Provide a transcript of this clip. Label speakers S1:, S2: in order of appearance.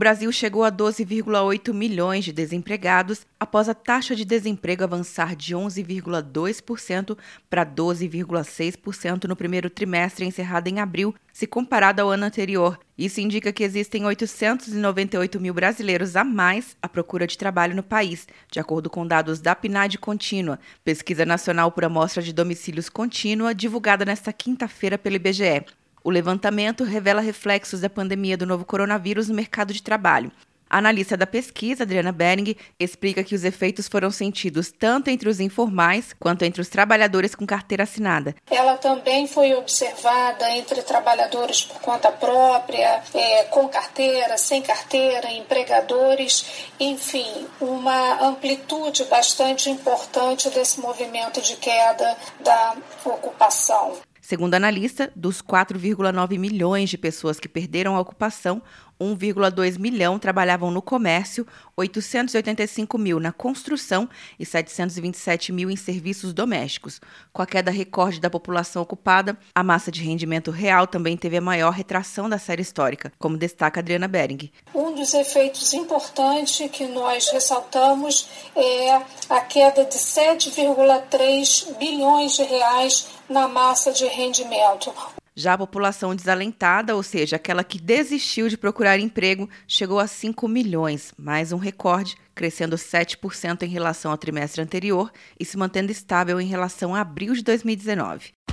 S1: Brasil chegou a 12,8 milhões de desempregados após a taxa de desemprego avançar de 11,2% para 12,6% no primeiro trimestre encerrado em abril, se comparado ao ano anterior. Isso indica que existem 898 mil brasileiros a mais à procura de trabalho no país, de acordo com dados da PNAD Contínua, Pesquisa Nacional por Amostra de Domicílios Contínua, divulgada nesta quinta-feira pelo IBGE. O levantamento revela reflexos da pandemia do novo coronavírus no mercado de trabalho. A analista da pesquisa, Adriana Bering, explica que os efeitos foram sentidos tanto entre os informais quanto entre os trabalhadores com carteira assinada.
S2: Ela também foi observada entre trabalhadores por conta própria, é, com carteira, sem carteira, empregadores, enfim, uma amplitude bastante importante desse movimento de queda da ocupação.
S1: Segundo analista, dos 4,9 milhões de pessoas que perderam a ocupação, 1,2 milhão trabalhavam no comércio, 885 mil na construção e 727 mil em serviços domésticos. Com a queda recorde da população ocupada, a massa de rendimento real também teve a maior retração da série histórica, como destaca Adriana Bering.
S2: Um dos efeitos importantes que nós ressaltamos é a queda de 7,3 bilhões de reais na massa de rendimento.
S1: Já a população desalentada, ou seja, aquela que desistiu de procurar emprego, chegou a 5 milhões, mais um recorde, crescendo 7% em relação ao trimestre anterior e se mantendo estável em relação a abril de 2019.